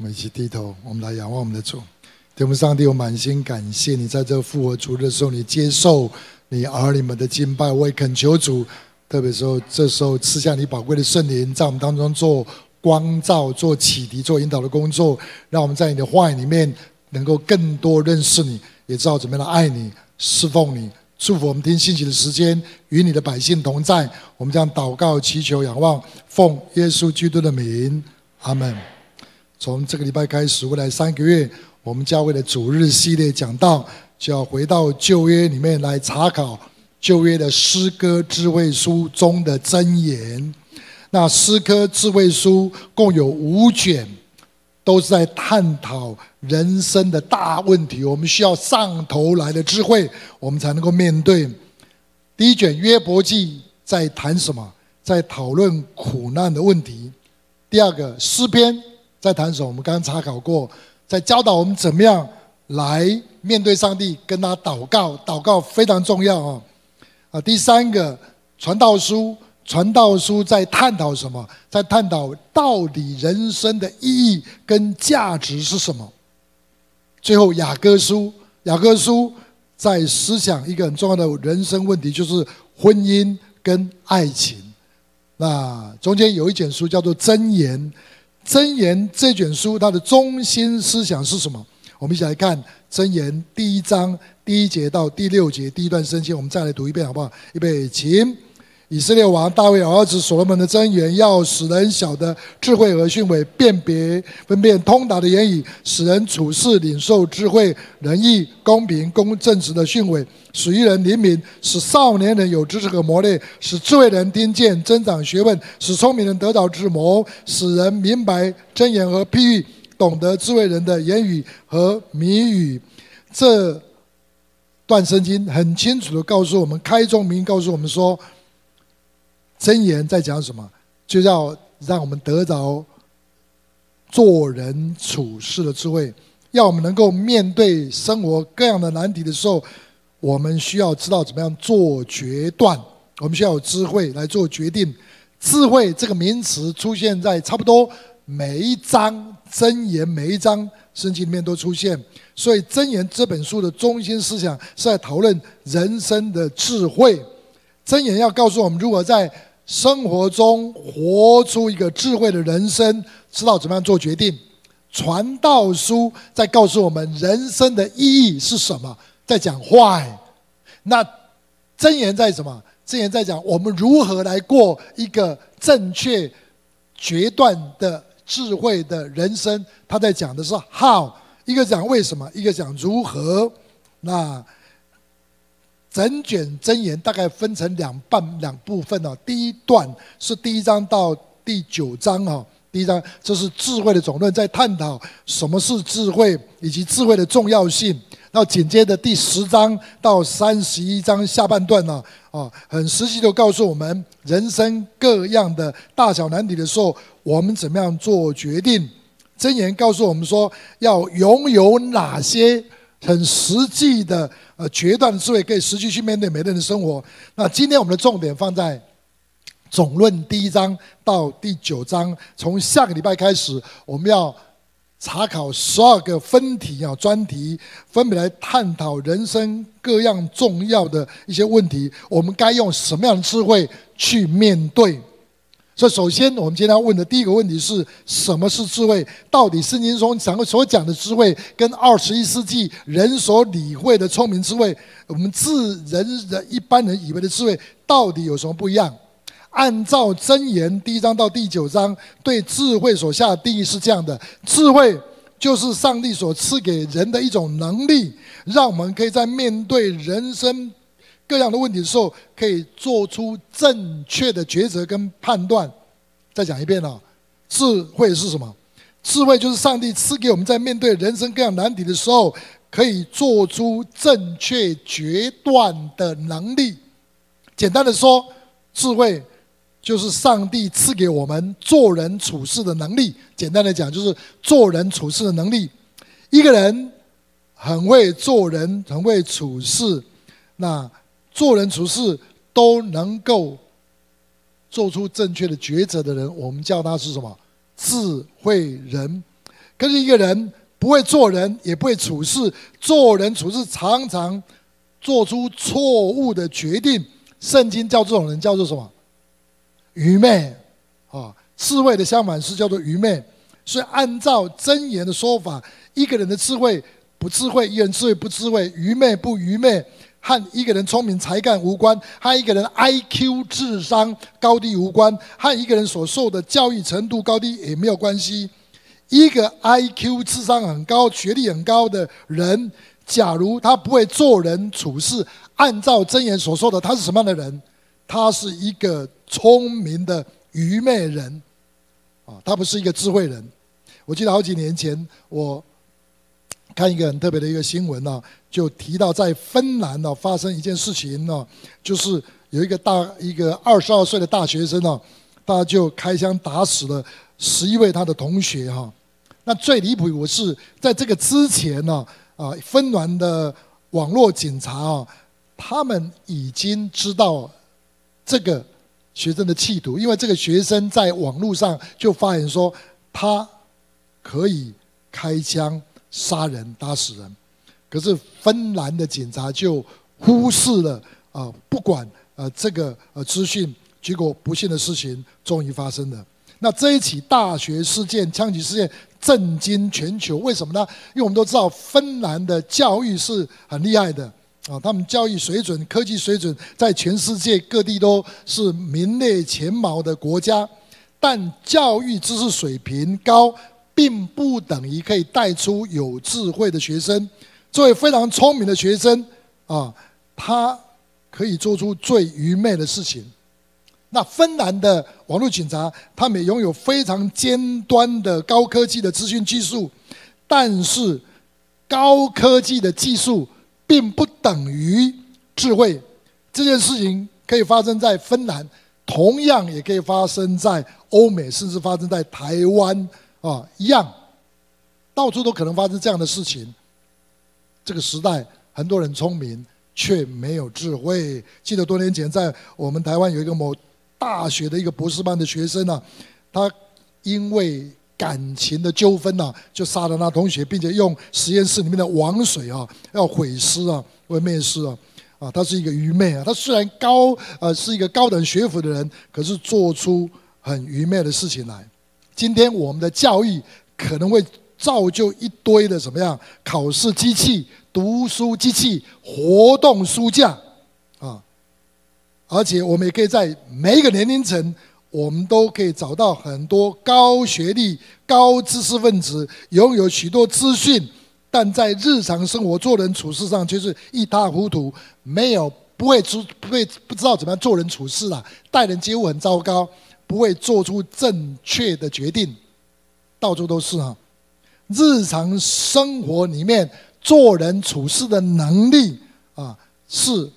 我们一起低头，我们来仰望我们的主。天父上帝，我满心感谢你，在这复活主日的时候，你接受你儿女们的敬拜。我也恳求主，特别时候这时候赐下你宝贵的圣灵，在我们当中做光照、做启迪、做引导的工作，让我们在你的话语里面能够更多认识你，也知道怎么样来爱你、侍奉你。祝福我们听信息的时间与你的百姓同在。我们将祷告、祈求、仰望，奉耶稣基督的名，阿门。从这个礼拜开始，未来三个月，我们教会的主日系列讲道就要回到旧约里面来查考旧约的诗歌智慧书中的箴言。那诗歌智慧书共有五卷，都是在探讨人生的大问题。我们需要上头来的智慧，我们才能够面对。第一卷约伯记在谈什么？在讨论苦难的问题。第二个诗篇。在谈什么？我们刚刚查考过，在教导我们怎么？样来面对上帝，跟他祷告。祷告非常重要啊！啊，第三个传道书，传道书在探讨什么？在探讨到底人生的意义跟价值是什么？最后雅各书，雅各书在思想一个很重要的人生问题，就是婚姻跟爱情。那中间有一卷书叫做箴言。箴言这卷书，它的中心思想是什么？我们一起来看箴言第一章第一节到第六节第一段圣经，我们再来读一遍好不好？预备，起。以色列王大卫儿子所罗门的箴言，要使人晓得智慧和训诲，辨别分辨通达的言语，使人处事领受智慧、仁义、公平、公正直的训诲，使愚人灵敏，使少年人有知识和磨练，使智慧人听见增长学问，使聪明人得着智谋，使人明白箴言和譬喻，懂得智慧人的言语和谜语。这段圣经很清楚地告诉我们，开宗明告诉我们说。箴言在讲什么？就要让我们得着做人处事的智慧，要我们能够面对生活各样的难题的时候，我们需要知道怎么样做决断。我们需要有智慧来做决定。智慧这个名词出现在差不多每一章箴言，每一章圣经里面都出现。所以箴言这本书的中心思想是在讨论人生的智慧。箴言要告诉我们如何在生活中活出一个智慧的人生，知道怎么样做决定。传道书在告诉我们人生的意义是什么，在讲 why。那箴言在什么？箴言在讲我们如何来过一个正确决断的智慧的人生。他在讲的是 how，一个讲为什么，一个讲如何。那。整卷箴言大概分成两半两部分哦。第一段是第一章到第九章哦。第一章这是智慧的总论，在探讨什么是智慧以及智慧的重要性。那紧接着第十章到三十一章下半段呢，哦，很实际的告诉我们人生各样的大小难题的时候，我们怎么样做决定。箴言告诉我们说，要拥有哪些很实际的。呃，决断的智慧可以实际去面对每个人的生活。那今天我们的重点放在总论第一章到第九章。从下个礼拜开始，我们要查考十二个分题啊专题，分别来探讨人生各样重要的一些问题。我们该用什么样的智慧去面对？所以，首先，我们今天要问的第一个问题是：什么是智慧？到底圣经中讲所讲的智慧，跟二十一世纪人所理会的聪明智慧，我们自人人一般人以为的智慧，到底有什么不一样？按照箴言第一章到第九章对智慧所下的定义是这样的：智慧就是上帝所赐给人的一种能力，让我们可以在面对人生。各样的问题的时候，可以做出正确的抉择跟判断。再讲一遍啊，智慧是什么？智慧就是上帝赐给我们在面对人生各样难题的时候，可以做出正确决断的能力。简单的说，智慧就是上帝赐给我们做人处事的能力。简单的讲，就是做人处事的能力。一个人很会做人，很会处事，那。做人处事都能够做出正确的抉择的人，我们叫他是什么？智慧人。可是一个人不会做人，也不会处事，做人处事常常做出错误的决定。圣经叫这种人叫做什么？愚昧啊！智慧的相反是叫做愚昧。所以按照箴言的说法，一个人的智慧不智慧，一人智慧不智慧，愚昧不愚昧。和一个人聪明才干无关，和一个人 IQ 智商高低无关，和一个人所受的教育程度高低也没有关系。一个 IQ 智商很高、学历很高的人，假如他不会做人处事，按照箴言所说的，他是什么样的人？他是一个聪明的愚昧人，啊，他不是一个智慧人。我记得好几年前我。看一个很特别的一个新闻呢，就提到在芬兰呢发生一件事情呢，就是有一个大一个二十二岁的大学生呢，他就开枪打死了十一位他的同学哈。那最离谱，我是在这个之前呢，啊，芬兰的网络警察啊，他们已经知道这个学生的企图，因为这个学生在网络上就发言说他可以开枪。杀人打死人，可是芬兰的警察就忽视了啊，不管呃这个呃资讯，结果不幸的事情终于发生了。那这一起大学事件、枪击事件震惊全球，为什么呢？因为我们都知道芬兰的教育是很厉害的啊，他们教育水准、科技水准在全世界各地都是名列前茅的国家，但教育知识水平高。并不等于可以带出有智慧的学生。作为非常聪明的学生啊，他可以做出最愚昧的事情。那芬兰的网络警察，他们拥有非常尖端的高科技的资讯技术，但是高科技的技术并不等于智慧。这件事情可以发生在芬兰，同样也可以发生在欧美，甚至发生在台湾。啊，一样，到处都可能发生这样的事情。这个时代，很多人聪明，却没有智慧。记得多年前，在我们台湾有一个某大学的一个博士班的学生啊，他因为感情的纠纷呐，就杀了那同学，并且用实验室里面的王水啊，要毁尸啊，为灭尸啊。啊，他是一个愚昧啊。他虽然高，呃，是一个高等学府的人，可是做出很愚昧的事情来。今天我们的教育可能会造就一堆的什么样？考试机器、读书机器、活动书架，啊！而且我们也可以在每一个年龄层，我们都可以找到很多高学历、高知识分子，拥有许多资讯，但在日常生活做人处事上却是一塌糊涂，没有不会知不会不知道怎么样做人处事了，待人接物很糟糕。不会做出正确的决定，到处都是啊。日常生活里面做人处事的能力啊，是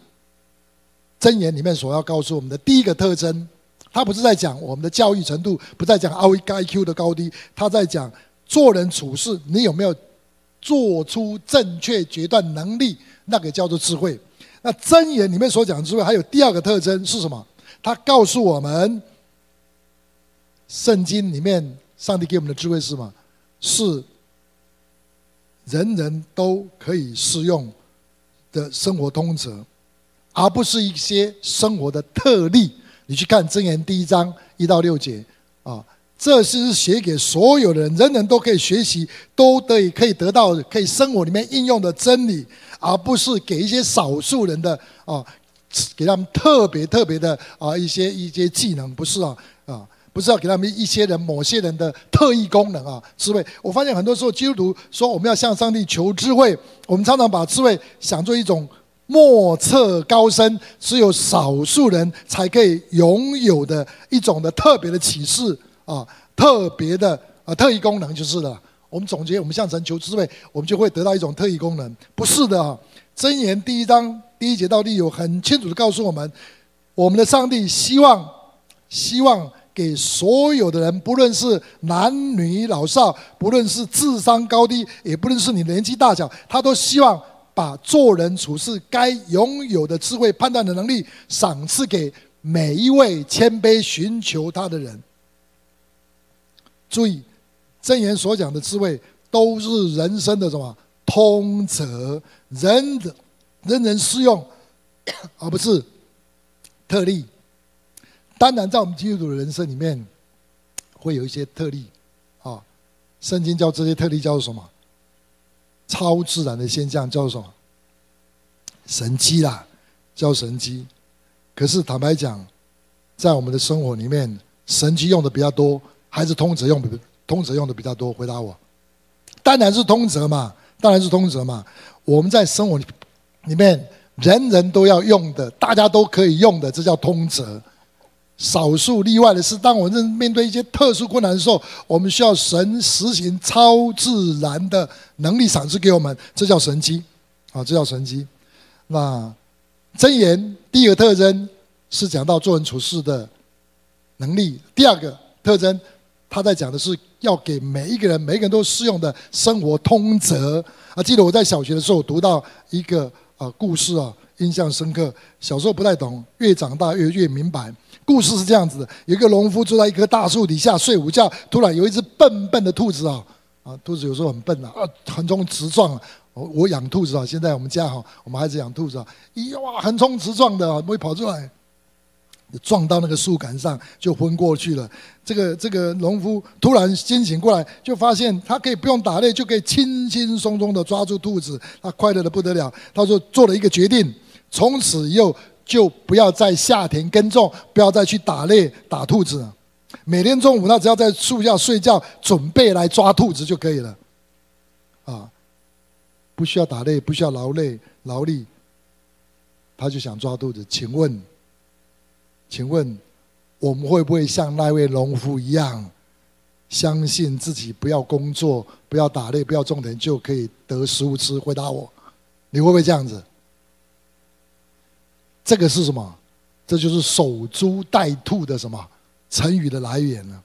箴言里面所要告诉我们的第一个特征。他不是在讲我们的教育程度，不在讲 IQ 的高低，他在讲做人处事，你有没有做出正确决断能力？那个叫做智慧。那箴言里面所讲的智慧，还有第二个特征是什么？他告诉我们。圣经里面，上帝给我们的智慧是什么？是人人都可以适用的生活通则，而不是一些生活的特例。你去看箴言第一章一到六节啊，这是写给所有的人，人人都可以学习，都得以可以得到可以生活里面应用的真理，而不是给一些少数人的啊，给他们特别特别的啊一些一些技能，不是啊。不是要给他们一些人、某些人的特异功能啊，智慧。我发现很多时候基督徒说我们要向上帝求智慧，我们常常把智慧想做一种莫测高深、只有少数人才可以拥有的一种的特别的启示啊，特别的啊特异功能就是了。我们总结，我们向神求智慧，我们就会得到一种特异功能。不是的啊，箴言第一章第一节到第六很清楚的告诉我们，我们的上帝希望希望。给所有的人，不论是男女老少，不论是智商高低，也不论是你年纪大小，他都希望把做人处事该拥有的智慧判断的能力赏赐给每一位谦卑寻求他的人。注意，箴言所讲的智慧，都是人生的什么通则，人人人人适用，而不是特例。当然，在我们基督徒的人生里面，会有一些特例啊。圣经叫这些特例叫做什么？超自然的现象叫做什么？神迹啦，叫神迹。可是坦白讲，在我们的生活里面，神迹用的比较多，还是通则用的通则用的比较多？回答我。当然是通则嘛，当然是通则嘛。我们在生活里面，人人都要用的，大家都可以用的，这叫通则。少数例外的是，当我们面对一些特殊困难的时候，我们需要神实行超自然的能力赏赐给我们，这叫神迹，啊，这叫神迹。那箴言第一个特征是讲到做人处事的能力，第二个特征，他在讲的是要给每一个人，每一个人都适用的生活通则。啊，记得我在小学的时候读到一个啊故事啊，印象深刻。小时候不太懂，越长大越越明白。故事是这样子的：有一个农夫坐在一棵大树底下睡午觉，突然有一只笨笨的兔子啊，啊，兔子有时候很笨啊，啊，横冲直撞。我我养兔子啊，现在我们家哈，我们孩子养兔子啊，咦哇，横冲直撞的啊，会跑出来，撞到那个树干上就昏过去了。这个这个农夫突然惊醒过来，就发现他可以不用打猎，就可以轻轻松松的抓住兔子，他快乐的不得了。他说做了一个决定，从此以后。就不要在下田耕种，不要再去打猎打兔子。每天中午，他只要在树下睡觉，准备来抓兔子就可以了。啊，不需要打猎，不需要劳累劳力，他就想抓兔子。请问，请问，我们会不会像那位农夫一样，相信自己不要工作，不要打猎，不要种田，就可以得食物吃？回答我，你会不会这样子？这个是什么？这就是守株待兔的什么成语的来源呢？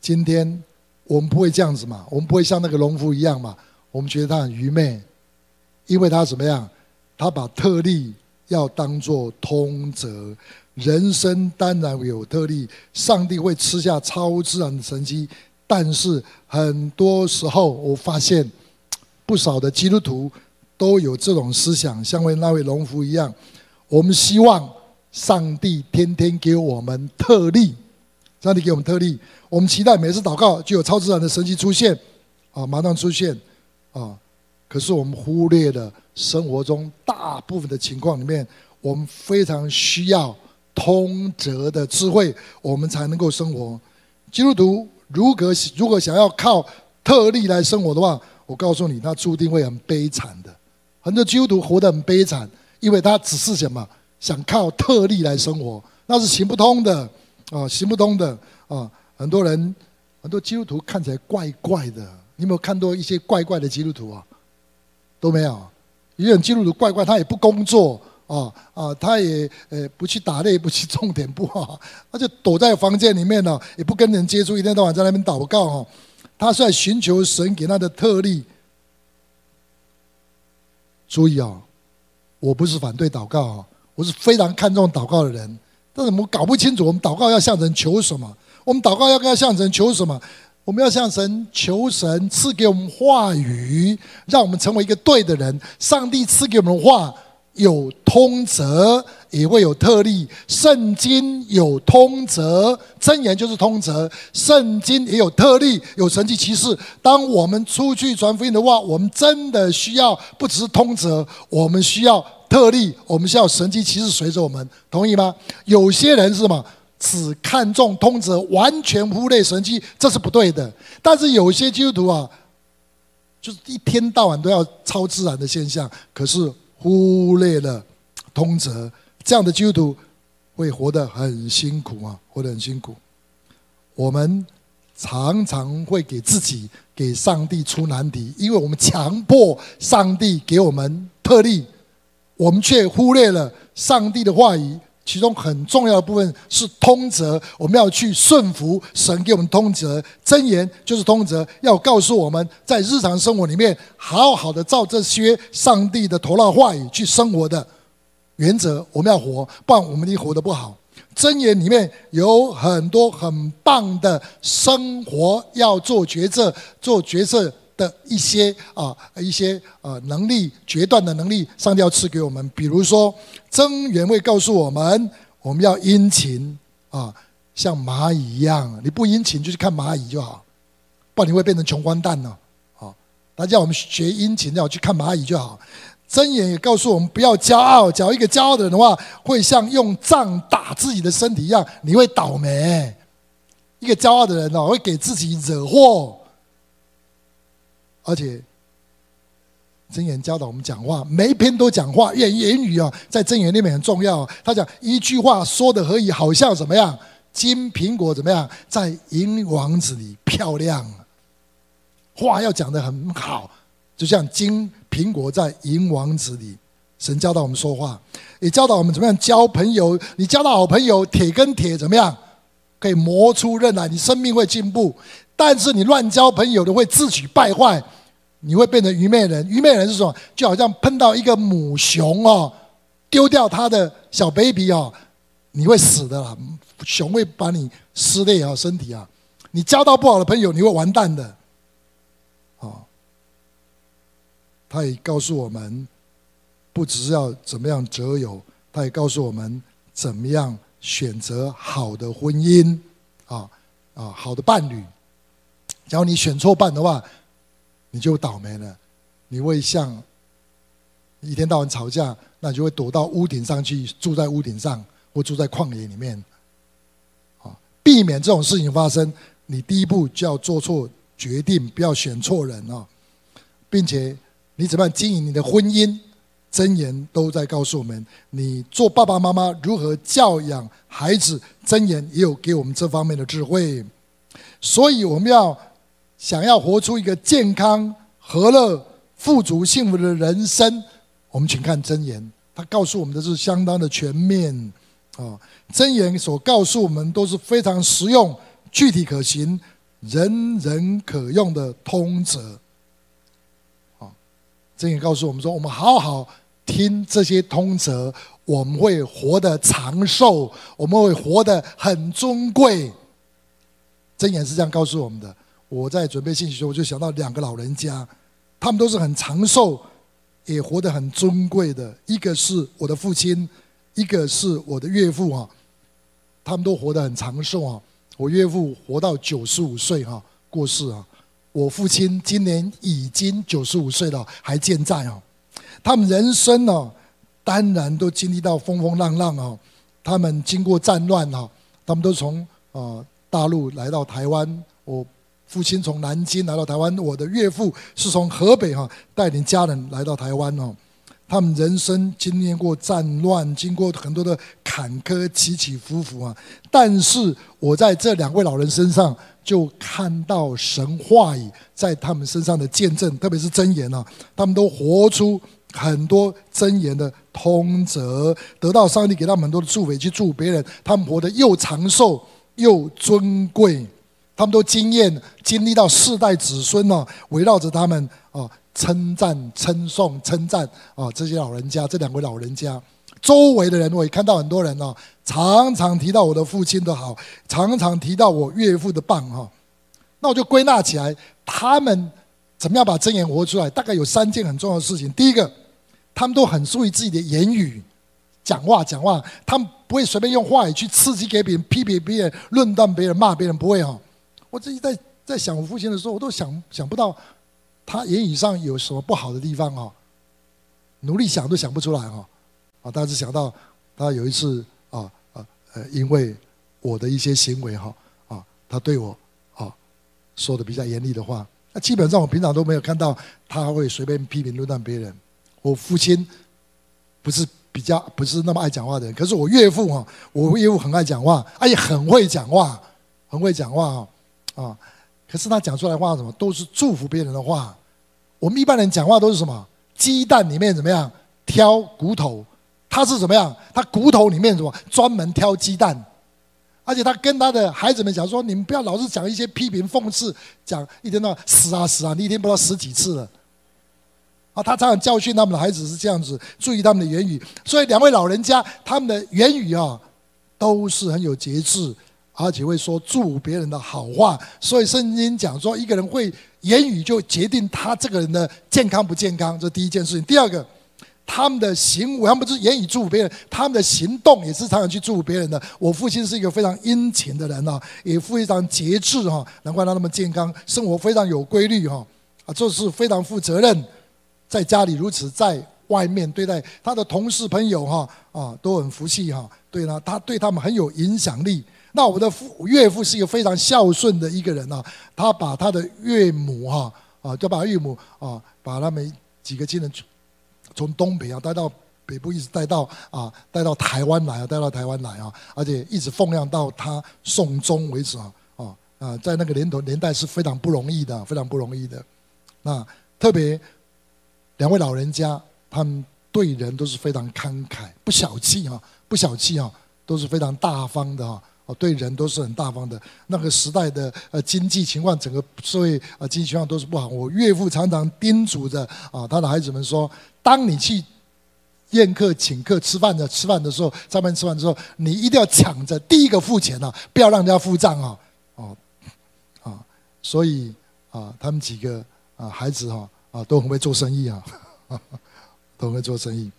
今天我们不会这样子嘛？我们不会像那个农夫一样嘛？我们觉得他很愚昧，因为他怎么样？他把特例要当作通则。人生当然有特例，上帝会赐下超自然的神迹，但是很多时候我发现不少的基督徒都有这种思想，像为那位农夫一样。我们希望上帝天天给我们特例，上帝给我们特例。我们期待每次祷告就有超自然的神迹出现，啊，马上出现，啊。可是我们忽略了生活中大部分的情况里面，我们非常需要通则的智慧，我们才能够生活。基督徒如果如果想要靠特例来生活的话，我告诉你，他注定会很悲惨的。很多基督徒活得很悲惨。因为他只是什么想靠特例来生活，那是行不通的啊，行不通的啊！很多人，很多基督徒看起来怪怪的。你有没有看到一些怪怪的基督徒啊？都没有。有些基督徒怪怪，他也不工作啊啊，他也呃不去打猎，不去种田，不啊，他就躲在房间里面呢，也不跟人接触，一天到晚在那边祷告哈。他是在寻求神给他的特例。注意啊！我不是反对祷告啊，我是非常看重祷告的人。但是我们搞不清楚，我们祷告要向神求什么？我们祷告要跟要向神求什么？我们要向神求神赐给我们话语，让我们成为一个对的人。上帝赐给我们的话。有通则，也会有特例。圣经有通则，真言就是通则。圣经也有特例，有神迹奇事。当我们出去传福音的话，我们真的需要不只是通则，我们需要特例，我们需要神迹奇事随着我们，同意吗？有些人是什么？只看重通则，完全忽略神迹，这是不对的。但是有些基督徒啊，就是一天到晚都要超自然的现象，可是。忽略了通则，这样的基督徒会活得很辛苦啊，活得很辛苦。我们常常会给自己、给上帝出难题，因为我们强迫上帝给我们特例，我们却忽略了上帝的话语。其中很重要的部分是通则，我们要去顺服神给我们通则。箴言就是通则，要告诉我们在日常生活里面好好的照这些上帝的头脑话语去生活的原则，我们要活，不然我们一活得不好。箴言里面有很多很棒的生活要做决策、做决策的一些啊一些呃能力、决断的能力，上帝要赐给我们。比如说，箴言会告诉我们，我们要殷勤啊，像蚂蚁一样。你不殷勤，就去看蚂蚁就好，不然你会变成穷光蛋了。好，他叫我们学殷勤，要去看蚂蚁就好。箴言也告诉我们不要骄傲，假如一个骄傲的人的话，会像用杖打自己的身体一样，你会倒霉。一个骄傲的人哦，会给自己惹祸。而且，箴言教导我们讲话，每一篇都讲话，言言语啊，在箴言里面很重要。他讲一句话说的可以，好像怎么样？金苹果怎么样？在银王子里漂亮。话要讲得很好，就像金。苹果在银王子里，神教导我们说话，也教导我们怎么样交朋友。你交到好朋友，铁跟铁怎么样？可以磨出刃来，你生命会进步。但是你乱交朋友的，会自取败坏，你会变成愚昧人。愚昧人是什么？就好像碰到一个母熊哦，丢掉它的小 baby 哦，你会死的啦。熊会把你撕裂啊，身体啊。你交到不好的朋友，你会完蛋的。他也告诉我们，不只是要怎么样择友，他也告诉我们怎么样选择好的婚姻，啊啊，好的伴侣。只要你选错伴的话，你就倒霉了。你会像一天到晚吵架，那你就会躲到屋顶上去，住在屋顶上，或住在旷野里面。啊，避免这种事情发生，你第一步就要做错决定，不要选错人啊，并且。你怎么样经营你的婚姻？箴言都在告诉我们，你做爸爸妈妈如何教养孩子。箴言也有给我们这方面的智慧。所以我们要想要活出一个健康、和乐、富足、幸福的人生，我们请看箴言，它告诉我们的是相当的全面啊。箴言所告诉我们都是非常实用、具体可行、人人可用的通则。箴言告诉我们说：“我们好好听这些通则，我们会活得长寿，我们会活得很尊贵。”箴言是这样告诉我们的。我在准备信息时，我就想到两个老人家，他们都是很长寿，也活得很尊贵的。一个是我的父亲，一个是我的岳父啊，他们都活得很长寿啊。我岳父活到九十五岁哈，过世啊。我父亲今年已经九十五岁了，还健在哦。他们人生呢，当然都经历到风风浪浪哦。他们经过战乱哦，他们都从呃大陆来到台湾。我父亲从南京来到台湾，我的岳父是从河北哈带领家人来到台湾哦。他们人生经历过战乱，经过很多的坎坷起起伏伏啊。但是我在这两位老人身上。就看到神话语在他们身上的见证，特别是箴言啊，他们都活出很多箴言的通则，得到上帝给他们很多的祝福，去祝别人。他们活得又长寿又尊贵，他们都经验经历到世代子孙呢，围绕着他们啊，称赞、称颂、称赞啊，这些老人家，这两位老人家。周围的人，我也看到很多人哦，常常提到我的父亲的好，常常提到我岳父的棒哈。那我就归纳起来，他们怎么样把真言活出来？大概有三件很重要的事情。第一个，他们都很注意自己的言语，讲话讲话，他们不会随便用话语去刺激给别人、批评别人、论断别人、骂别人，不会哈。我自己在在想我父亲的时候，我都想想不到他言语上有什么不好的地方哈，努力想都想不出来哈。啊！但是想到他有一次啊啊呃，因为我的一些行为哈啊，他对我啊说的比较严厉的话。那基本上我平常都没有看到他会随便批评论断别人。我父亲不是比较不是那么爱讲话的人，可是我岳父哈，我岳父很爱讲话，而且很会讲话，很会讲话啊啊！可是他讲出来话什么都是祝福别人的话。我们一般人讲话都是什么？鸡蛋里面怎么样挑骨头？他是怎么样？他骨头里面什么？专门挑鸡蛋，而且他跟他的孩子们讲说：“你们不要老是讲一些批评、讽刺，讲一天到死啊死啊！你一天不知道死几次了。”啊，他常常教训他们的孩子是这样子，注意他们的言语。所以两位老人家他们的言语啊，都是很有节制，而且会说祝别人的好话。所以圣经讲说，一个人会言语就决定他这个人的健康不健康，这第一件事情。第二个。他们的行为，他们不是言语祝福别人，他们的行动也是常常去祝福别人的。我父亲是一个非常殷勤的人啊，也非常节制哈，难怪他那么健康，生活非常有规律哈，啊，做事非常负责任，在家里如此，在外面对待他的同事朋友哈啊都很服气哈，对呢，他对他们很有影响力。那我的父岳父是一个非常孝顺的一个人啊，他把他的岳母哈啊，就把岳母啊，把他们几个亲人。从东北啊带到北部，一直带到啊带到台湾来啊，带到台湾来啊，而且一直奉养到他送终为止啊啊啊，在那个年头年代是非常不容易的，非常不容易的。那特别两位老人家，他们对人都是非常慷慨，不小气啊，不小气啊，都是非常大方的啊。哦，对人都是很大方的。那个时代的呃经济情况，整个社会啊经济情况都是不好。我岳父常常叮嘱着啊他的孩子们说：当你去宴客请客吃饭的吃饭的时候，上班吃饭的时候，你一定要抢着第一个付钱啊，不要让人家付账啊。哦，啊，所以啊，他们几个啊孩子哈啊都很会做生意啊，都很会做生意。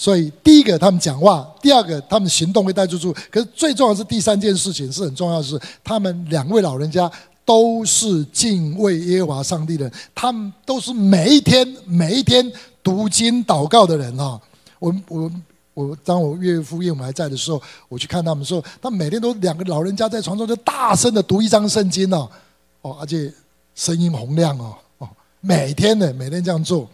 所以，第一个他们讲话，第二个他们行动会带出出。可是最重要是第三件事情是很重要的是，他们两位老人家都是敬畏耶和华上帝的，他们都是每一天每一天读经祷告的人哈。我我我当我岳父岳母还在的时候，我去看他们的时候，他每天都两个老人家在床上就大声的读一张圣经哦，哦，而且声音洪亮哦哦，每天的每天这样做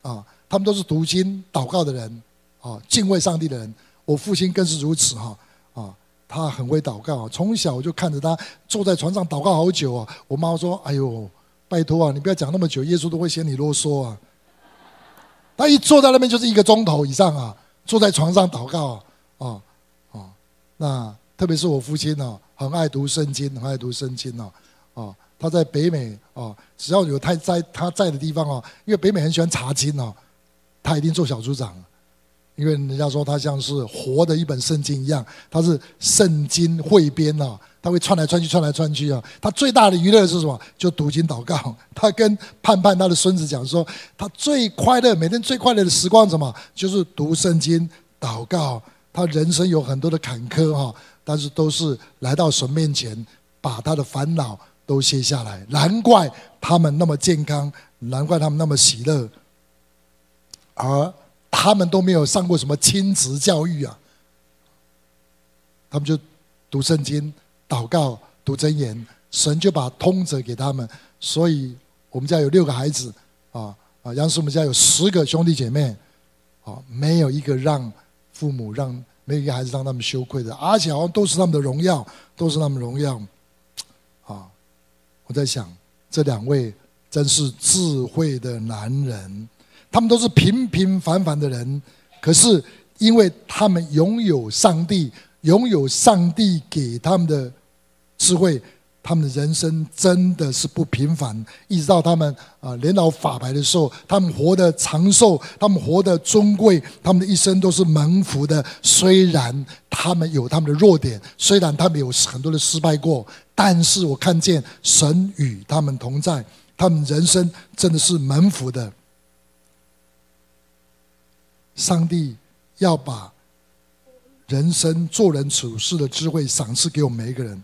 啊，他们都是读经祷告的人。啊，敬畏上帝的人，我父亲更是如此哈。啊，他很会祷告，从小我就看着他坐在床上祷告好久啊。我妈说：“哎呦，拜托啊，你不要讲那么久，耶稣都会嫌你啰嗦啊。”他一坐在那边就是一个钟头以上啊，坐在床上祷告啊，啊，那特别是我父亲呢，很爱读圣经，很爱读圣经呢。啊，他在北美啊，只要有他在他在的地方啊，因为北美很喜欢查经啊，他一定做小组长。因为人家说他像是活的一本圣经一样，他是圣经汇编啊，他会串来串去，串来串去啊。他最大的娱乐是什么？就读经祷告。他跟盼盼他的孙子讲说，他最快乐，每天最快乐的时光什么？就是读圣经祷告。他人生有很多的坎坷哈，但是都是来到神面前，把他的烦恼都卸下来。难怪他们那么健康，难怪他们那么喜乐。而他们都没有上过什么亲子教育啊，他们就读圣经、祷告、读箴言，神就把通则给他们。所以我们家有六个孩子啊啊，杨师我们家有十个兄弟姐妹啊，没有一个让父母让没有一个孩子让他们羞愧的，而且好像都是他们的荣耀，都是他们荣耀啊！我在想，这两位真是智慧的男人。他们都是平平凡凡的人，可是因为他们拥有上帝，拥有上帝给他们的智慧，他们的人生真的是不平凡。一直到他们啊年老法白的时候，他们活得长寿，他们活得尊贵，他们的一生都是蒙福的。虽然他们有他们的弱点，虽然他们有很多的失败过，但是我看见神与他们同在，他们人生真的是蒙福的。上帝要把人生做人处事的智慧赏赐给我们每一个人，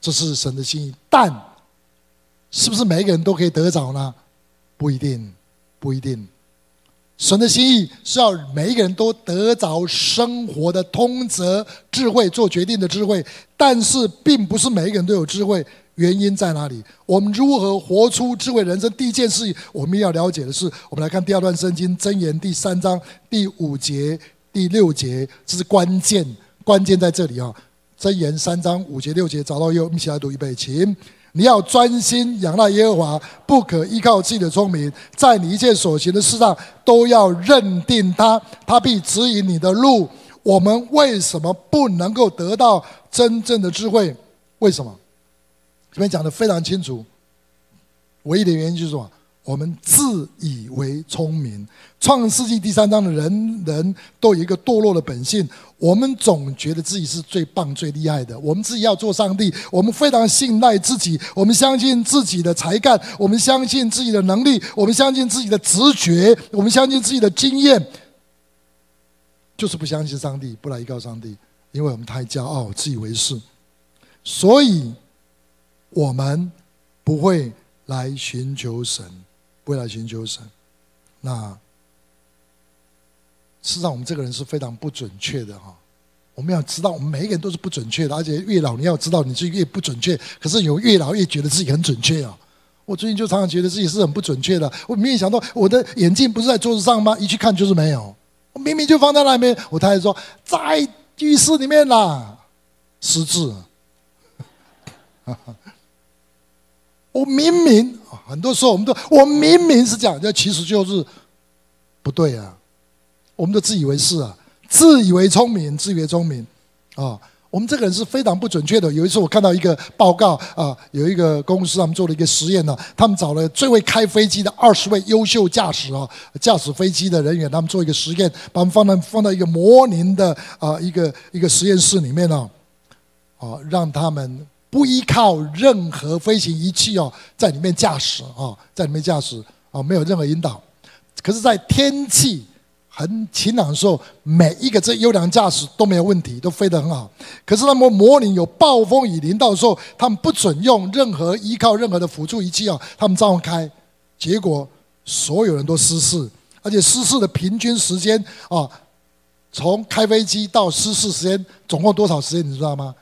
这是神的心意。但是不是每一个人都可以得着呢？不一定，不一定。神的心意是要每一个人都得着生活的通则、智慧，做决定的智慧。但是，并不是每一个人都有智慧。原因在哪里？我们如何活出智慧人生？第一件事，我们要了解的是，我们来看第二段圣经箴言第三章第五节、第六节，这是关键，关键在这里啊！箴言三章五节六节，找到以后，我们一起来读一遍，请你要专心仰赖耶和华，不可依靠自己的聪明，在你一切所行的事上都要认定他，他必指引你的路。我们为什么不能够得到真正的智慧？为什么？这边讲的非常清楚，唯一的原因就是什么？我们自以为聪明。创世纪第三章的人人都有一个堕落的本性，我们总觉得自己是最棒、最厉害的。我们自己要做上帝，我们非常信赖自己，我们相信自己的才干，我们相信自己的能力，我们相信自己的直觉，我们相信自己的经验，就是不相信上帝，不来依靠上帝，因为我们太骄傲、自以为是，所以我们不会来寻求神。不会来寻求神，那事实上我们这个人是非常不准确的哈。我们要知道，我们每一个人都是不准确的，而且越老你要知道你自己越不准确。可是有越老越觉得自己很准确啊。我最近就常常觉得自己是很不准确的。我明明想到我的眼镜不是在桌子上吗？一去看就是没有。我明明就放在那边。我太太说在浴室里面啦，失智。我明明很多时候，我们都我明明是这样，这其实就是不对啊！我们都自以为是啊，自以为聪明，自以为聪明啊！我们这个人是非常不准确的。有一次我看到一个报告啊，有一个公司他们做了一个实验呢，他们找了最会开飞机的二十位优秀驾驶啊，驾驶飞机的人员，他们做一个实验，把他们放到放到一个模拟的啊一个一个实验室里面呢，啊，让他们。不依靠任何飞行仪器哦，在里面驾驶啊，在里面驾驶啊，没有任何引导。可是，在天气很晴朗的时候，每一个这优良驾驶都没有问题，都飞得很好。可是，他们模拟有暴风雨临到的时候，他们不准用任何依靠任何的辅助仪器哦，他们照样开。结果，所有人都失事，而且失事的平均时间啊，从开飞机到失事时间总共多少时间？你知道吗？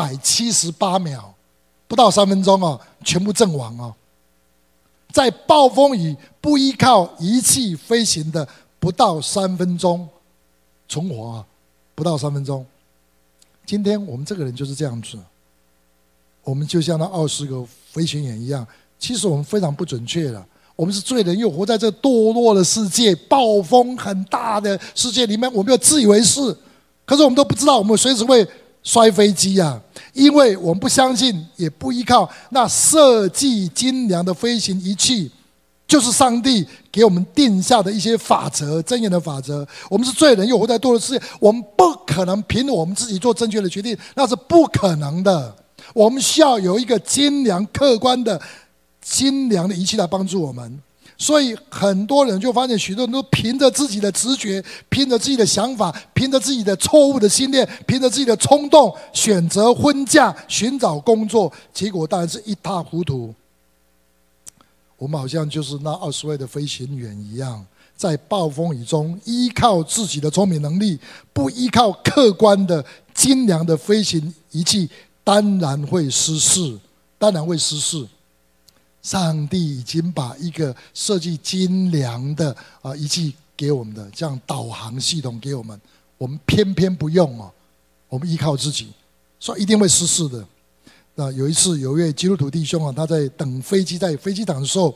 百七十八秒，不到三分钟哦，全部阵亡哦。在暴风雨不依靠仪器飞行的，不到三分钟存活啊，不到三分钟。今天我们这个人就是这样子，我们就像那二十个飞行员一样，其实我们非常不准确了。我们是罪人，又活在这堕落的世界，暴风很大的世界里面，我们又自以为是，可是我们都不知道，我们随时会。摔飞机呀、啊！因为我们不相信，也不依靠那设计精良的飞行仪器，就是上帝给我们定下的一些法则、箴言的法则。我们是罪人，又活在堕落的世界，我们不可能凭我们自己做正确的决定，那是不可能的。我们需要有一个精良、客观的、精良的仪器来帮助我们。所以很多人就发现，许多人都凭着自己的直觉，凭着自己的想法，凭着自己的错误的信念，凭着自己的冲动，选择婚嫁、寻找工作，结果当然是一塌糊涂。我们好像就是那二十位的飞行员一样，在暴风雨中依靠自己的聪明能力，不依靠客观的精良的飞行仪器，当然会失事，当然会失事。上帝已经把一个设计精良的啊仪器给我们的，这样导航系统给我们，我们偏偏不用哦，我们依靠自己，所以一定会失事的。那有一次，有一位基督徒弟兄啊，他在等飞机在飞机场的时候，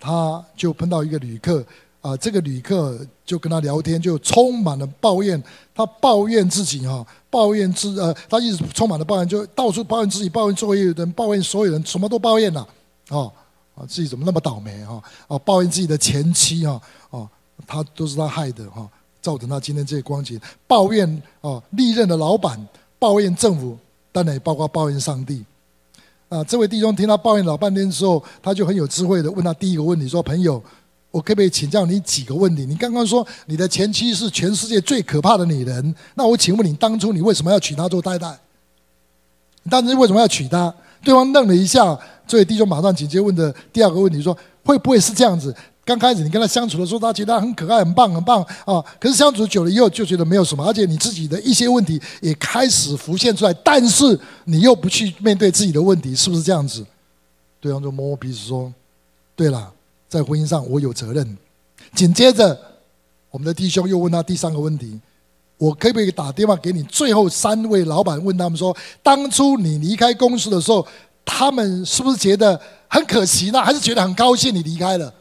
他就碰到一个旅客啊，这个旅客就跟他聊天，就充满了抱怨，他抱怨自己哈，抱怨自呃，他一直充满了抱怨，就到处抱怨自己，抱怨周围的人，抱怨所有人，什么都抱怨了。哦，啊，自己怎么那么倒霉哈？哦，抱怨自己的前妻哈，哦，他都是他害的哈，造成他今天这个光景。抱怨哦，历任的老板，抱怨政府，当然也包括抱怨上帝。啊，这位弟兄听他抱怨老半天之后，他就很有智慧的问他第一个问题说：“朋友，我可不可以请教你几个问题？你刚刚说你的前妻是全世界最可怕的女人，那我请问你，当初你为什么要娶她做太太？你当时为什么要娶她？”对方愣了一下。所以弟兄马上紧接问的第二个问题说：会不会是这样子？刚开始你跟他相处的时候，他觉得他很可爱、很棒、很棒啊。可是相处久了以后，就觉得没有什么，而且你自己的一些问题也开始浮现出来，但是你又不去面对自己的问题，是不是这样子？对方就摸摸鼻子说：对了，在婚姻上我有责任。紧接着，我们的弟兄又问他第三个问题：我可不可以打电话给你最后三位老板，问他们说，当初你离开公司的时候？他们是不是觉得很可惜呢？还是觉得很高兴你离开了？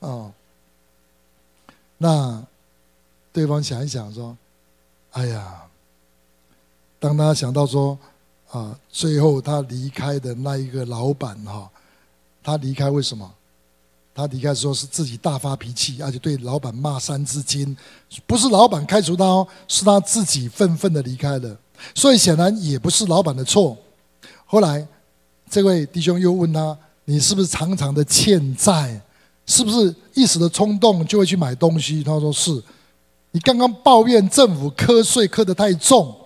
哦，那对方想一想说：“哎呀，当他想到说啊，最后他离开的那一个老板哈，他离开为什么？他离开的时候是自己大发脾气，而且对老板骂三字经，不是老板开除他哦，是他自己愤愤的离开了。所以显然也不是老板的错。后来这位弟兄又问他：“你是不是常常的欠债？是不是一时的冲动就会去买东西？”他说：“是。”你刚刚抱怨政府课税课得太重，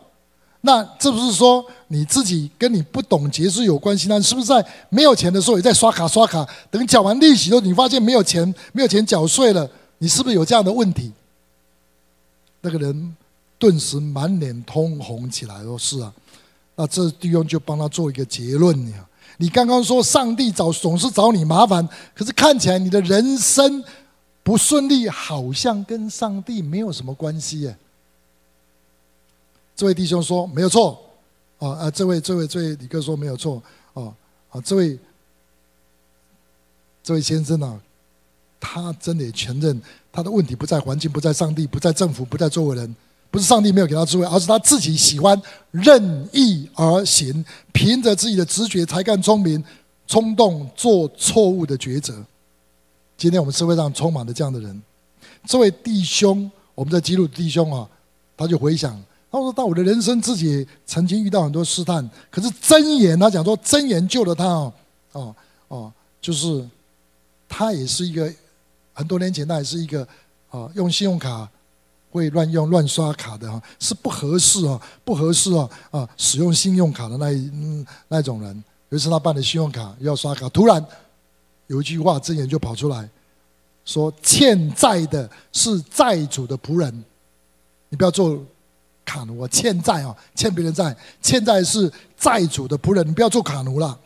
那这不是说你自己跟你不懂节制有关系？那是不是在没有钱的时候也在刷卡刷卡？等缴完利息后，你发现没有钱，没有钱缴税了，你是不是有这样的问题？那个人顿时满脸通红起来，说：“是啊。”那这弟兄就帮他做一个结论呀。你刚刚说上帝找总是找你麻烦，可是看起来你的人生。不顺利好像跟上帝没有什么关系耶。这位弟兄说没有错，啊啊，这位这位这位李哥说没有错，啊啊，这位这位先生呢，他真的也承认他的问题不在环境，不在上帝，不在政府，不在周围人，不是上帝没有给他智慧，而是他自己喜欢任意而行，凭着自己的直觉、才干、聪明、冲动做错误的抉择。今天我们社会上充满了这样的人。这位弟兄，我们在基督弟兄啊，他就回想，他说：“到我的人生自己曾经遇到很多试探，可是箴言，他讲说箴言救了他哦，哦哦，就是他也是一个很多年前，他也是一个啊，用信用卡会乱用乱刷卡的哈，是不合适啊，不合适啊啊，使用信用卡的那一嗯那种人。有一次他办的信用卡要刷卡，突然。”有一句话，箴言就跑出来，说：“欠债的是债主的仆人，你不要做卡奴。啊欠债啊，欠别人债，欠债是债主的仆人，你不要做卡奴了。”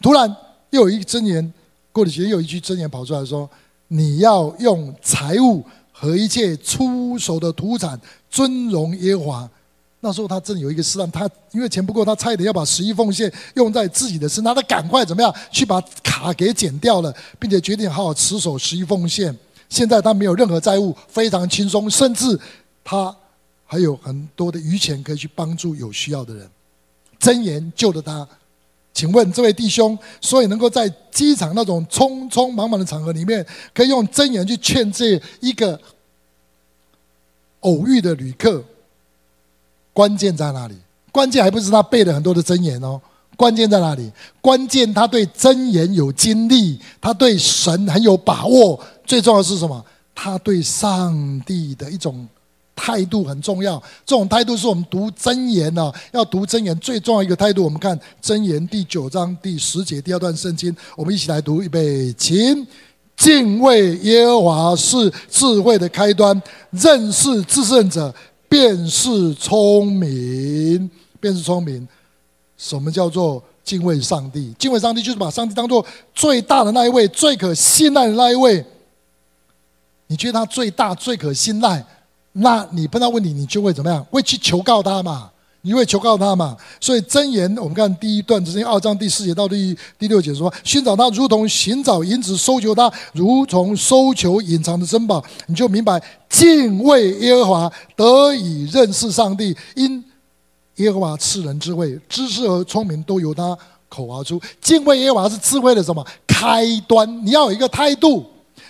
突然又有一箴言，过了几天又有一句箴言跑出来说：“你要用财物和一切出手的土产尊荣耶华。”那时候他正有一个试探，他因为钱不够，他差一点要把十一奉献用在自己的身上，他赶快怎么样去把卡给剪掉了，并且决定好好持守十一奉献。现在他没有任何债务，非常轻松，甚至他还有很多的余钱可以去帮助有需要的人。箴言救了他。请问这位弟兄，所以能够在机场那种匆匆忙忙的场合里面，可以用箴言去劝诫一个偶遇的旅客？关键在哪里？关键还不是他背了很多的箴言哦。关键在哪里？关键他对箴言有经历，他对神很有把握。最重要的是什么？他对上帝的一种态度很重要。这种态度是我们读真言呢，要读真言最重要一个态度。我们看真言第九章第十节第二段圣经，我们一起来读预备，请敬畏耶和华是智慧的开端，认识至圣者。便是聪明，便是聪明。什么叫做敬畏上帝？敬畏上帝就是把上帝当做最大的那一位，最可信赖的那一位。你觉得他最大、最可信赖，那你碰到问题，你就会怎么样？会去求告他嘛？你会求告他嘛？所以箴言，我们看第一段，就是二章第四节到第第六节说：寻找他如同寻找银子，搜求他如同搜求隐藏的珍宝。你就明白敬畏耶和华，得以认识上帝。因耶和华赐人智慧，知识和聪明都由他口而出。敬畏耶和华是智慧的什么开端？你要有一个态度，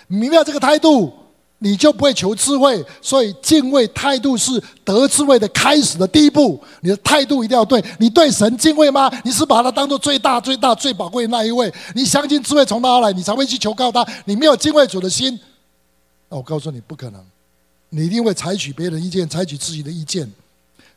明白这个态度。你就不会求智慧，所以敬畏态度是得智慧的开始的第一步。你的态度一定要对。你对神敬畏吗？你是把他当做最大、最大、最宝贵的那一位。你相信智慧从哪来，你才会去求告他。你没有敬畏主的心，那我告诉你不可能。你一定会采取别人意见，采取自己的意见。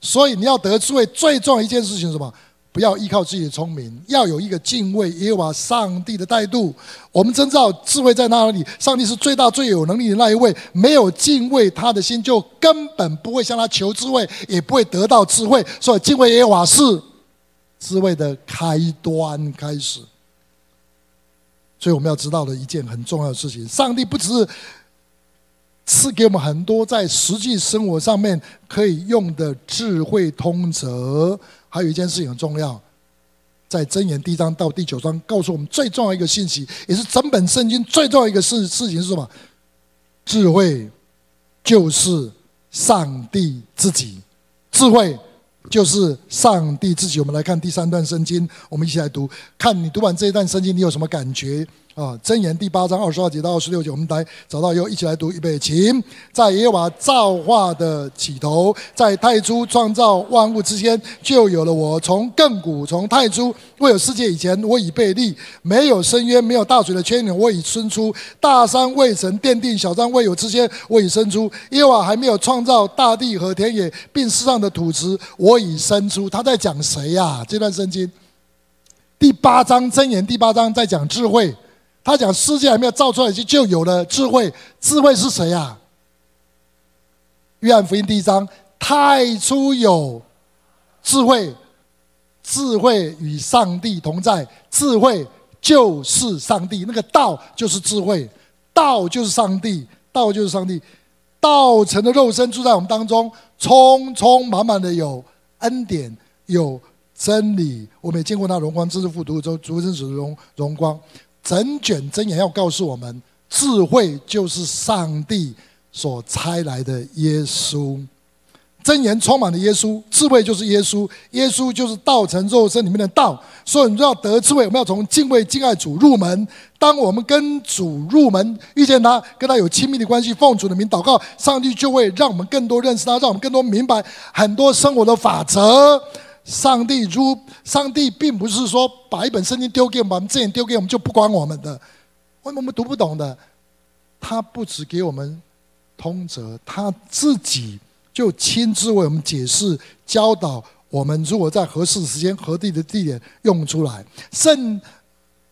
所以你要得智慧，最重要一件事情是什么？不要依靠自己的聪明，要有一个敬畏耶和华上帝的态度。我们真知道智慧在哪里？上帝是最大最有能力的那一位。没有敬畏他的心，就根本不会向他求智慧，也不会得到智慧。所以敬畏耶和华是智慧的开端开始。所以我们要知道的一件很重要的事情：上帝不只是赐给我们很多在实际生活上面可以用的智慧通则。还有一件事情很重要，在箴言第一章到第九章，告诉我们最重要一个信息，也是整本圣经最重要一个事事情是什么？智慧就是上帝自己，智慧就是上帝自己。我们来看第三段圣经，我们一起来读，看你读完这一段圣经，你有什么感觉？啊，箴言第八章二十二节到二十六节，我们来找到以后一起来读预备，请在耶和华造化的起头，在太初创造万物之间，就有了我。从亘古，从太初未有世界以前，我已被立；没有深渊，没有大水的泉源，我已生出。大山未曾奠定，小山未有之间，我已生出。耶和华还没有创造大地和田野，并世上的土质，我已生出。他在讲谁呀、这段圣经第八章箴言第八章在讲智慧。他讲世界还没有造出来就就有了智慧，智慧是谁呀？约翰福音第一章，太初有智慧，智慧与上帝同在，智慧就是上帝，那个道就是智慧，道就是上帝，道就是上帝，道成的肉身住在我们当中，充充满满的有恩典，有真理。我们也见过那荣光，知识复读中，主真实的荣荣光。整卷箴言要告诉我们，智慧就是上帝所差来的耶稣。箴言充满了耶稣，智慧就是耶稣，耶稣就是道成肉身里面的道。所以，你要得智慧，我们要从敬畏、敬爱主入门。当我们跟主入门，遇见他，跟他有亲密的关系，奉主的名祷告，上帝就会让我们更多认识他，让我们更多明白很多生活的法则。上帝如上帝，并不是说把一本圣经丢给我们，把箴言丢给我们就不管我们的。为什么我们读不懂的？他不只给我们通则，他自己就亲自为我们解释、教导我们。如果在合适的时间、合适的地点用出来，圣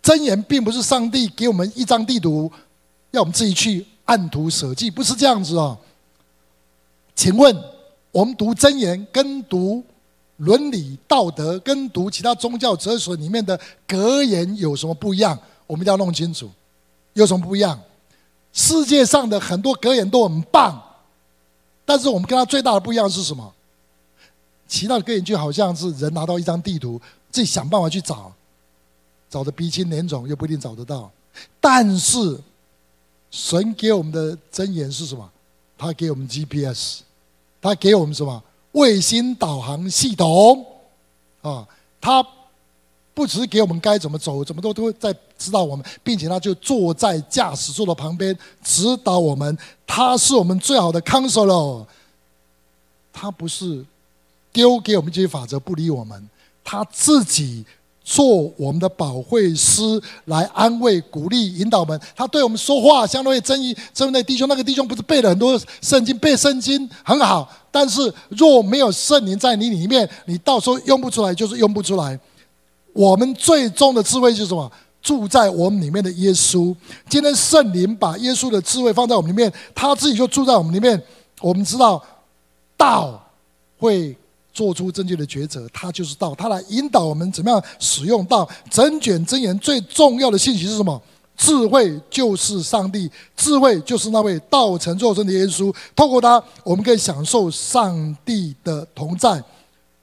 真言并不是上帝给我们一张地图，要我们自己去按图舍记，不是这样子哦。请问我们读真言跟读？伦理道德跟读其他宗教哲学里面的格言有什么不一样？我们一定要弄清楚，有什么不一样？世界上的很多格言都很棒，但是我们跟他最大的不一样是什么？其他的格言就好像是人拿到一张地图，自己想办法去找，找的鼻青脸肿又不一定找得到。但是神给我们的箴言是什么？他给我们 GPS，他给我们什么？卫星导航系统，啊，他不只是给我们该怎么走，怎么都都会在指导我们，并且他就坐在驾驶座的旁边指导我们。他是我们最好的 counselor，他不是丢给我们这些法则不理我们，他自己。做我们的保惠师来安慰、鼓励、引导我们。他对我们说话，相当于真义。真义那弟兄，那个弟兄不是背了很多圣经，背圣经很好，但是若没有圣灵在你里面，你到时候用不出来，就是用不出来。我们最终的智慧是什么？住在我们里面的耶稣。今天圣灵把耶稣的智慧放在我们里面，他自己就住在我们里面。我们知道道会。做出正确的抉择，他就是道，他来引导我们怎么样使用道。整卷箴言最重要的信息是什么？智慧就是上帝，智慧就是那位道成肉身的耶稣。透过他，我们可以享受上帝的同在。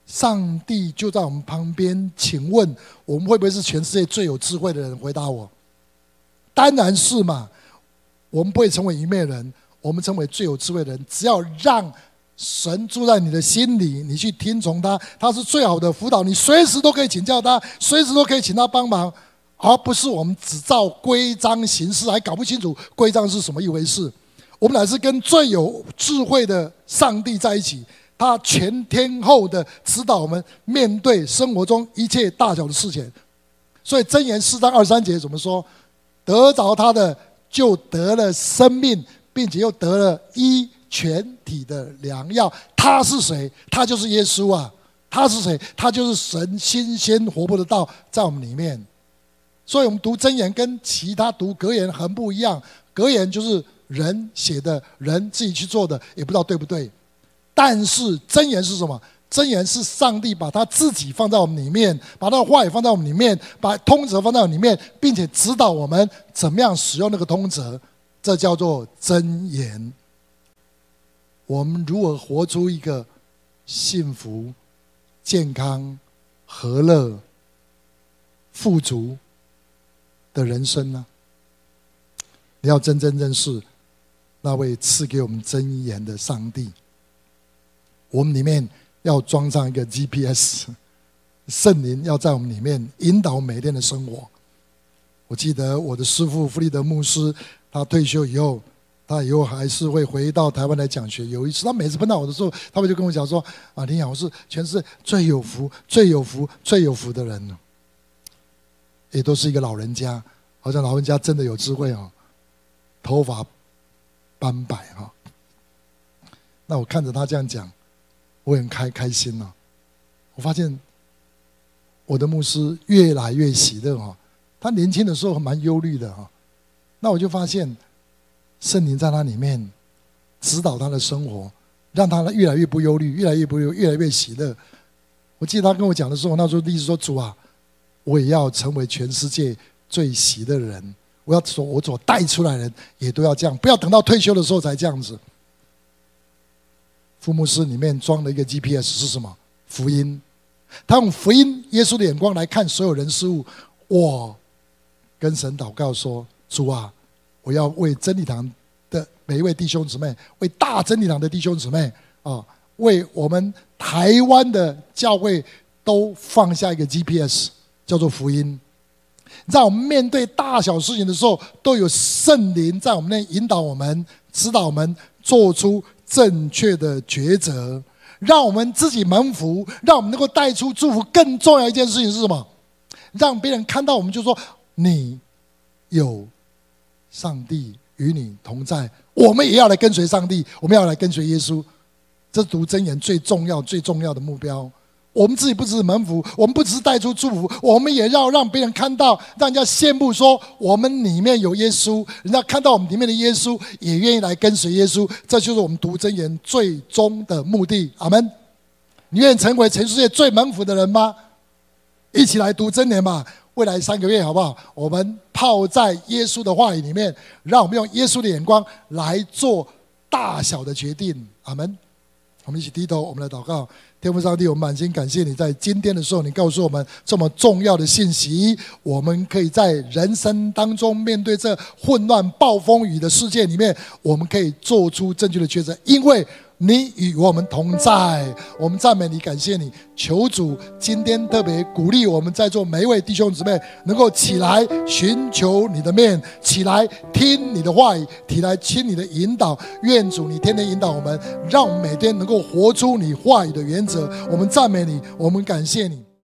上帝就在我们旁边。请问，我们会不会是全世界最有智慧的人？回答我。当然是嘛。我们不会成为愚昧人，我们成为最有智慧的人。只要让。神住在你的心里，你去听从他，他是最好的辅导，你随时都可以请教他，随时都可以请他帮忙，而不是我们只照规章行事，还搞不清楚规章是什么一回事。我们乃是跟最有智慧的上帝在一起，他全天候的指导我们面对生活中一切大小的事情。所以箴言四章二三节怎么说？得着他的就得了生命，并且又得了医。全体的良药，他是谁？他就是耶稣啊！他是谁？他就是神新鲜活泼的道在我们里面。所以，我们读真言跟其他读格言很不一样。格言就是人写的，人自己去做的，也不知道对不对。但是真言是什么？真言是上帝把他自己放在我们里面，把他的话也放在我们里面，把通则放在我们里面，并且指导我们怎么样使用那个通则。这叫做真言。我们如何活出一个幸福、健康、和乐、富足的人生呢？你要真正认识那位赐给我们真言的上帝。我们里面要装上一个 GPS，圣灵要在我们里面引导每天的生活。我记得我的师父弗里德牧师，他退休以后，他以后还是会回到台湾来讲学。有一次，他每次碰到我的时候，他们就跟我讲说：“啊，你好，我是全世界最有福、最有福、最有福的人。”也都是一个老人家，好像老人家真的有智慧哦，头发斑白哈。那我看着他这样讲，我很开开心呐。我发现我的牧师越来越喜乐哈。他年轻的时候蛮忧虑的哈，那我就发现圣灵在他里面指导他的生活，让他越来越不忧虑，越来越不忧，越来越喜乐。我记得他跟我讲的时候，那时候意思说主啊，我也要成为全世界最喜的人。我要说，我所带出来的人也都要这样，不要等到退休的时候才这样子。福牧师里面装了一个 GPS 是什么？福音。他用福音、耶稣的眼光来看所有人事物。我。跟神祷告说：“主啊，我要为真理堂的每一位弟兄姊妹，为大真理堂的弟兄姊妹啊，为我们台湾的教会都放下一个 GPS，叫做福音。在我们面对大小事情的时候，都有圣灵在我们内引导我们、指导我们，做出正确的抉择，让我们自己蒙福，让我们能够带出祝福。更重要一件事情是什么？让别人看到我们，就说。”你有上帝与你同在，我们也要来跟随上帝，我们要来跟随耶稣。这读真言最重要、最重要的目标。我们自己不只是门福，我们不只是带出祝福，我们也要让别人看到，让人家羡慕说我们里面有耶稣。人家看到我们里面的耶稣，也愿意来跟随耶稣。这就是我们读真言最终的目的。阿门。你愿意成为全世界最门福的人吗？一起来读真言吧。未来三个月，好不好？我们泡在耶稣的话语里面，让我们用耶稣的眼光来做大小的决定。阿门。我们一起低头，我们来祷告。天父上帝，我们满心感谢你在今天的时候，你告诉我们这么重要的信息，我们可以在人生当中面对这混乱暴风雨的世界里面，我们可以做出正确的抉择，因为。你与我们同在，我们赞美你，感谢你。求主今天特别鼓励我们在座每一位弟兄姊妹，能够起来寻求你的面，起来听你的话语，起来听你的引导。愿主你天天引导我们，让我们每天能够活出你话语的原则。我们赞美你，我们感谢你。